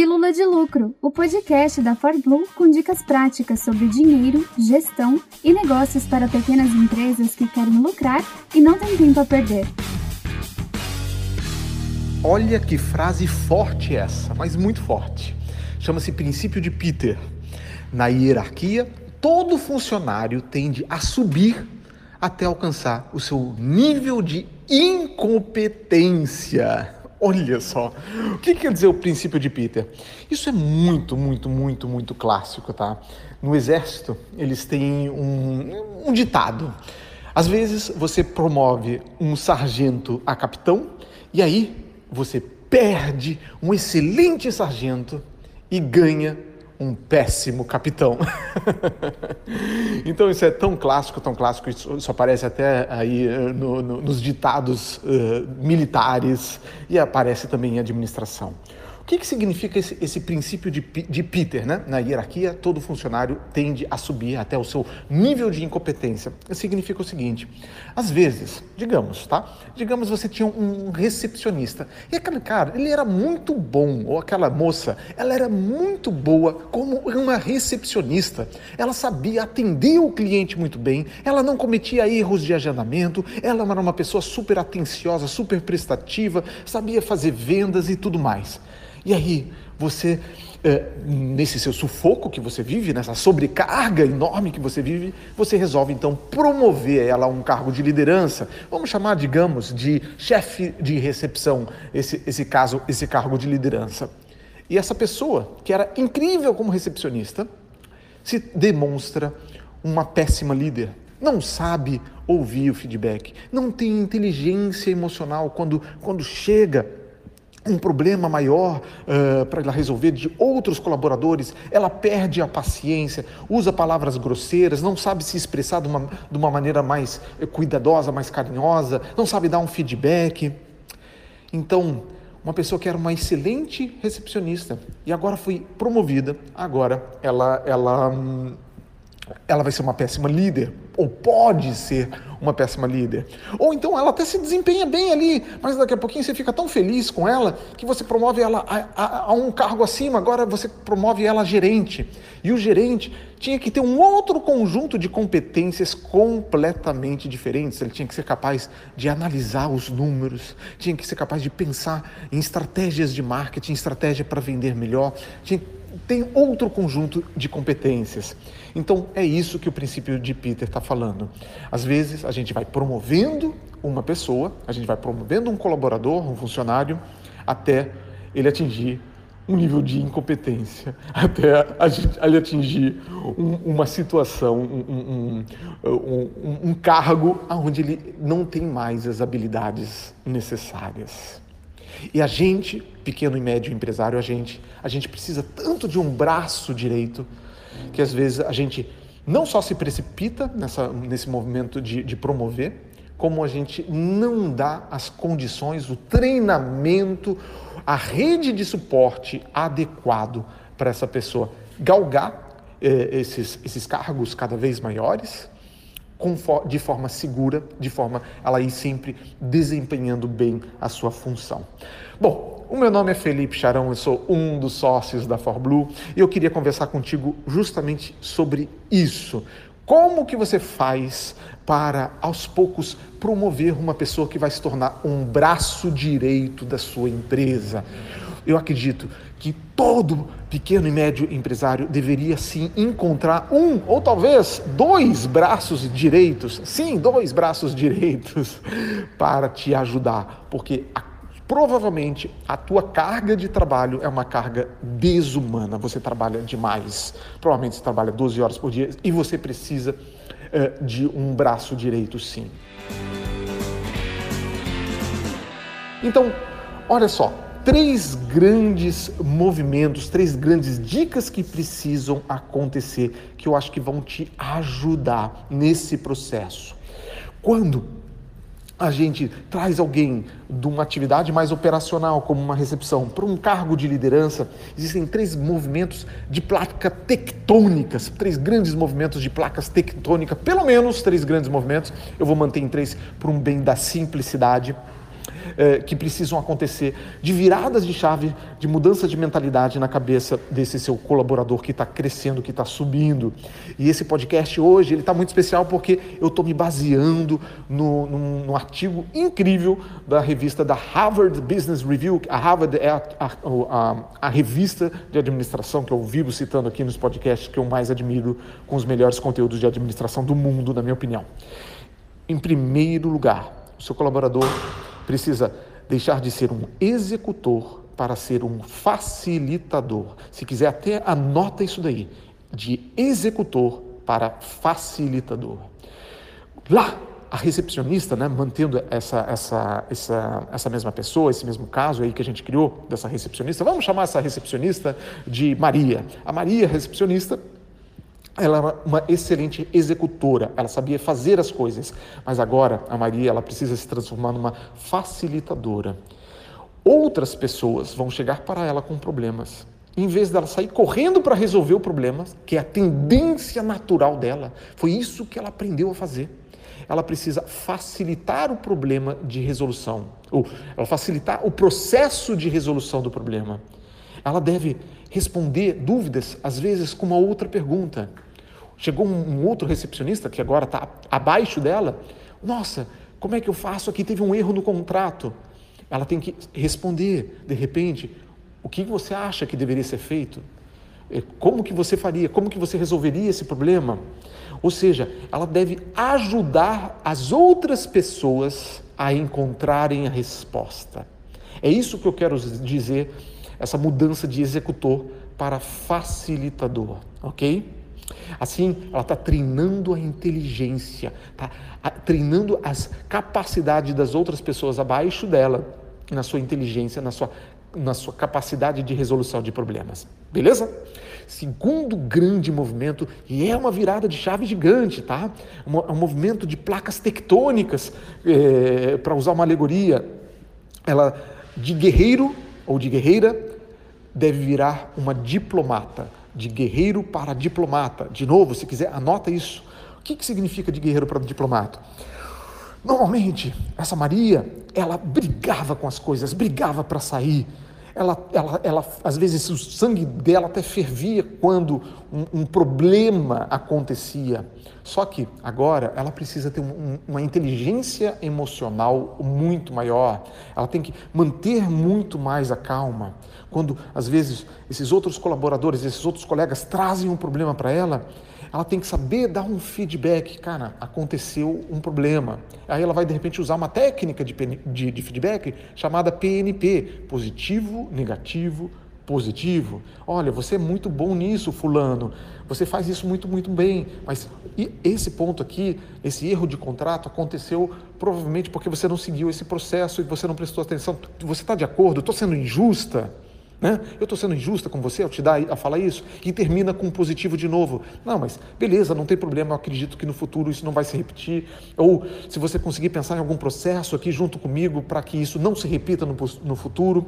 Pílula de Lucro, o podcast da ForBlue com dicas práticas sobre dinheiro, gestão e negócios para pequenas empresas que querem lucrar e não têm tempo a perder. Olha que frase forte essa, mas muito forte. Chama-se princípio de Peter. Na hierarquia, todo funcionário tende a subir até alcançar o seu nível de incompetência. Olha só, o que quer dizer o princípio de Peter? Isso é muito, muito, muito, muito clássico, tá? No exército, eles têm um, um ditado. Às vezes, você promove um sargento a capitão e aí você perde um excelente sargento e ganha um péssimo capitão. então isso é tão clássico, tão clássico, isso, aparece até aí eh, no, no, nos ditados uh, militares e aparece também em administração que, que significa esse, esse princípio de, de Peter? Né? Na hierarquia, todo funcionário tende a subir até o seu nível de incompetência. Significa o seguinte: às vezes, digamos, tá? Digamos você tinha um recepcionista e aquele cara, ele era muito bom, ou aquela moça, ela era muito boa como uma recepcionista. Ela sabia atender o cliente muito bem, ela não cometia erros de agendamento, ela era uma pessoa super atenciosa, super prestativa, sabia fazer vendas e tudo mais. E aí, você, é, nesse seu sufoco que você vive, nessa sobrecarga enorme que você vive, você resolve então promover ela a um cargo de liderança. Vamos chamar, digamos, de chefe de recepção, esse, esse caso, esse cargo de liderança. E essa pessoa, que era incrível como recepcionista, se demonstra uma péssima líder. Não sabe ouvir o feedback, não tem inteligência emocional quando, quando chega um problema maior uh, para ela resolver de outros colaboradores, ela perde a paciência, usa palavras grosseiras, não sabe se expressar de uma, de uma maneira mais cuidadosa, mais carinhosa, não sabe dar um feedback. Então, uma pessoa que era uma excelente recepcionista e agora foi promovida, agora ela, ela, hum, ela vai ser uma péssima líder, ou pode ser uma péssima líder. Ou então ela até se desempenha bem ali, mas daqui a pouquinho você fica tão feliz com ela que você promove ela a, a, a um cargo acima, agora você promove ela a gerente. E o gerente tinha que ter um outro conjunto de competências completamente diferentes. Ele tinha que ser capaz de analisar os números, tinha que ser capaz de pensar em estratégias de marketing, estratégia para vender melhor, tinha tem outro conjunto de competências. Então é isso que o princípio de Peter está falando. Às vezes a gente vai promovendo uma pessoa, a gente vai promovendo um colaborador, um funcionário, até ele atingir um nível de incompetência, até ele atingir um, uma situação, um, um, um cargo onde ele não tem mais as habilidades necessárias. E a gente, pequeno e médio empresário, a gente, a gente precisa tanto de um braço direito que às vezes a gente não só se precipita nessa, nesse movimento de, de promover, como a gente não dá as condições, o treinamento, a rede de suporte adequado para essa pessoa galgar eh, esses, esses cargos cada vez maiores de forma segura, de forma ela ir sempre desempenhando bem a sua função. Bom, o meu nome é Felipe Charão, eu sou um dos sócios da ForBlue e eu queria conversar contigo justamente sobre isso. Como que você faz para, aos poucos, promover uma pessoa que vai se tornar um braço direito da sua empresa? Eu acredito que todo pequeno e médio empresário deveria sim encontrar um ou talvez dois braços direitos, sim, dois braços direitos para te ajudar, porque a, provavelmente a tua carga de trabalho é uma carga desumana. Você trabalha demais, provavelmente você trabalha 12 horas por dia e você precisa eh, de um braço direito, sim. Então, olha só, três grandes movimentos, três grandes dicas que precisam acontecer, que eu acho que vão te ajudar nesse processo. Quando a gente traz alguém de uma atividade mais operacional, como uma recepção, para um cargo de liderança, existem três movimentos de placa tectônicas, três grandes movimentos de placas tectônicas, pelo menos três grandes movimentos. Eu vou manter em três por um bem da simplicidade. É, que precisam acontecer, de viradas de chave, de mudança de mentalidade na cabeça desse seu colaborador que está crescendo, que está subindo. E esse podcast hoje ele está muito especial porque eu estou me baseando no, no, no, artigo incrível da revista da Harvard Business Review. A Harvard é a, a, a, a revista de administração que eu vivo citando aqui nos podcasts que eu mais admiro, com os melhores conteúdos de administração do mundo, na minha opinião. Em primeiro lugar, o seu colaborador precisa deixar de ser um executor para ser um facilitador. Se quiser, até anota isso daí, de executor para facilitador. Lá, a recepcionista, né, mantendo essa, essa, essa, essa mesma pessoa, esse mesmo caso aí que a gente criou dessa recepcionista, vamos chamar essa recepcionista de Maria. A Maria, recepcionista, ela era uma excelente executora, ela sabia fazer as coisas, mas agora a Maria ela precisa se transformar numa facilitadora. Outras pessoas vão chegar para ela com problemas. Em vez dela sair correndo para resolver o problema, que é a tendência natural dela, foi isso que ela aprendeu a fazer. Ela precisa facilitar o problema de resolução, ou ela facilitar o processo de resolução do problema. Ela deve responder dúvidas, às vezes, com uma outra pergunta. Chegou um, outro recepcionista que agora está abaixo dela. Nossa, como é que eu faço aqui? Teve um erro no contrato. Ela tem que responder, de repente, o que você acha que deveria ser feito? É, como que você faria? Como que você resolveria esse problema? Ou seja, ela deve ajudar as outras pessoas a encontrarem a resposta. É isso que eu quero dizer, essa mudança de executor para facilitador, ok? Assim, ela está treinando a inteligência, está treinando as capacidades das outras pessoas abaixo dela, na sua inteligência, na sua, na sua capacidade de resolução de problemas. Beleza? Segundo grande movimento, e é uma virada de chave gigante, tá? É um movimento de placas tectônicas, é, para usar uma alegoria. Ela, de guerreiro ou de guerreira, deve virar uma diplomata de guerreiro para diplomata. De novo, se quiser, anota isso. O que, que significa de guerreiro para diplomata? Normalmente, essa Maria, ela brigava com as coisas, brigava para sair. Ela, ela, ela, às vezes, o sangue dela até fervia quando um, um problema acontecia. Só que agora ela precisa ter um, uma inteligência emocional muito maior. Ela tem que manter muito mais a calma. Quando, às vezes, esses outros colaboradores, esses outros colegas trazem um problema para ela, ela tem que saber dar um feedback. Cara, aconteceu um problema. Aí ela vai, de repente, usar uma técnica de, de, de feedback chamada PNP positivo, negativo, positivo. Olha, você é muito bom nisso, Fulano. Você faz isso muito, muito bem. Mas esse ponto aqui, esse erro de contrato, aconteceu provavelmente porque você não seguiu esse processo e você não prestou atenção. Você está de acordo? Estou sendo injusta? Né? Eu estou sendo injusta com você ao te dar a falar isso? E termina com um positivo de novo. Não, mas beleza, não tem problema, eu acredito que no futuro isso não vai se repetir. Ou se você conseguir pensar em algum processo aqui junto comigo para que isso não se repita no, no futuro.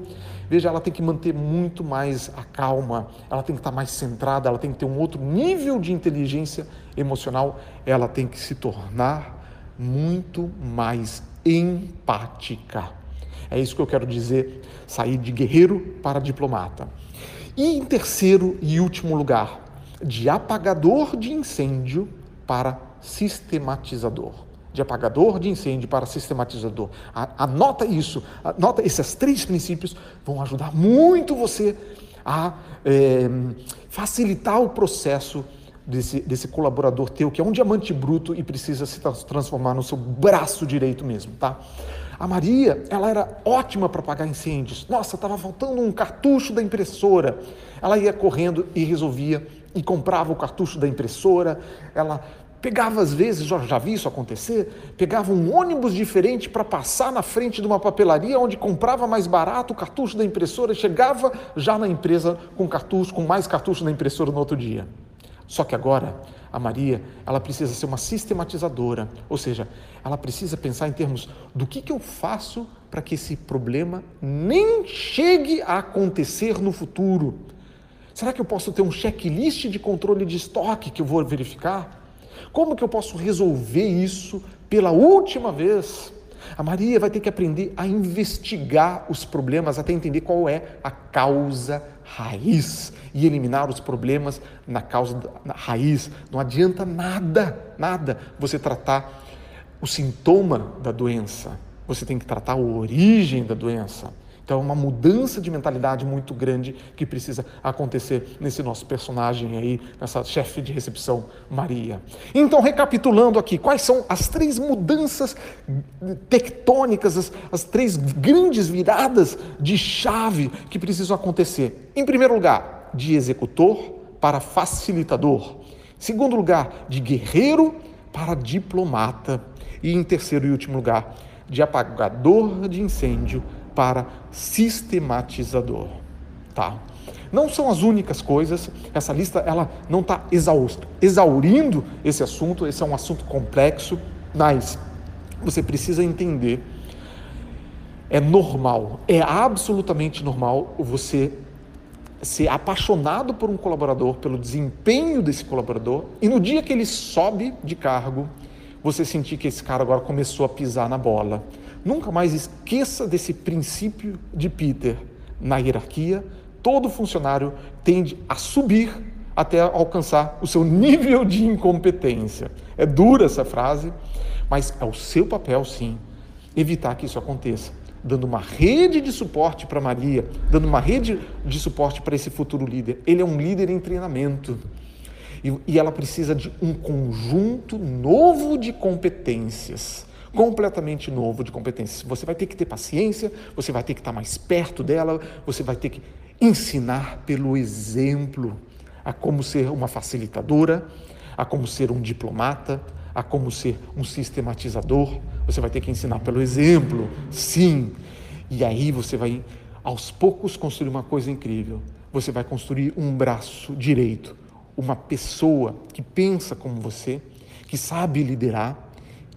Veja, ela tem que manter muito mais a calma, ela tem que estar mais centrada, ela tem que ter um outro nível de inteligência emocional, ela tem que se tornar muito mais empática. É isso que eu quero dizer, sair de guerreiro para diplomata. E em terceiro e último lugar, de apagador de incêndio para sistematizador. De apagador de incêndio para sistematizador. Anota isso, anota esses três princípios, vão ajudar muito você a é, facilitar o processo desse, desse colaborador teu, que é um diamante bruto e precisa se transformar no seu braço direito mesmo, tá? A Maria, ela era ótima para apagar incêndios. Nossa, estava faltando um cartucho da impressora. Ela ia correndo e resolvia e comprava o cartucho da impressora. Ela pegava às vezes, já, já vi isso acontecer, pegava um ônibus diferente para passar na frente de uma papelaria onde comprava mais barato o cartucho da impressora, chegava já na empresa com cartucho, com mais cartucho da impressora no outro dia. Só que agora a Maria, ela precisa ser uma sistematizadora, ou seja, ela precisa pensar em termos do que, que eu faço para que esse problema nem chegue a acontecer no futuro. Será que eu posso ter um checklist de controle de estoque que eu vou verificar? Como que eu posso resolver isso pela última vez? A Maria vai ter que aprender a investigar os problemas até entender qual é a causa raiz e eliminar os problemas na causa na raiz. Não adianta nada, nada você tratar o sintoma da doença. Você tem que tratar a origem da doença. Então, é uma mudança de mentalidade muito grande que precisa acontecer nesse nosso personagem aí, nessa chefe de recepção, Maria. Então, recapitulando aqui, quais são as três mudanças tectônicas, as, as três grandes viradas de chave que precisam acontecer? Em primeiro lugar, de executor para facilitador. Segundo lugar, de guerreiro para diplomata. E em terceiro e último lugar, de apagador de incêndio para sistematizador, tá? Não são as únicas coisas, essa lista ela não está exaurindo esse assunto, esse é um assunto complexo, mas você precisa entender, é normal, é absolutamente normal você ser apaixonado por um colaborador, pelo desempenho desse colaborador, e no dia que ele sobe de cargo, você sentir que esse cara agora começou a pisar na bola. Nunca mais esqueça desse princípio de Peter. Na hierarquia, todo funcionário tende a subir até alcançar o seu nível de incompetência. É dura essa frase, mas é o seu papel, sim, evitar que isso aconteça. Dando uma rede de suporte para Maria, dando uma rede de suporte para esse futuro líder. Ele é um líder em treinamento. E, ela precisa de um conjunto novo de competências completamente novo de competências. Você vai ter que ter paciência, você vai ter que estar mais perto dela, você vai ter que ensinar pelo exemplo a como ser uma facilitadora, a como ser um diplomata, a como ser um sistematizador. Você vai ter que ensinar pelo exemplo, sim. E aí você vai, aos poucos, construir uma coisa incrível. Você vai construir um braço direito uma pessoa que pensa como você, que sabe liderar,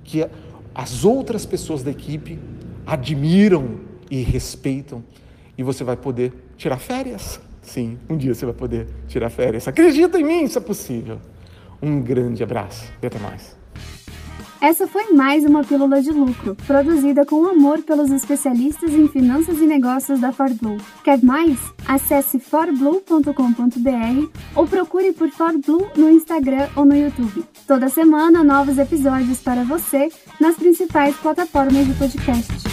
que as outras pessoas da equipe admiram e respeitam, e você vai poder tirar férias. Sim, um dia você vai poder tirar férias. Acredita em mim, isso é possível. Um grande abraço e até mais. Essa foi mais uma Pílula de Lucro, produzida com amor pelos especialistas em finanças e negócios da ForBlue. Quer mais? Acesse forblue.com.br ou procure por ForBlue no Instagram ou no YouTube. Toda semana, novos episódios para você nas principais plataformas de podcast.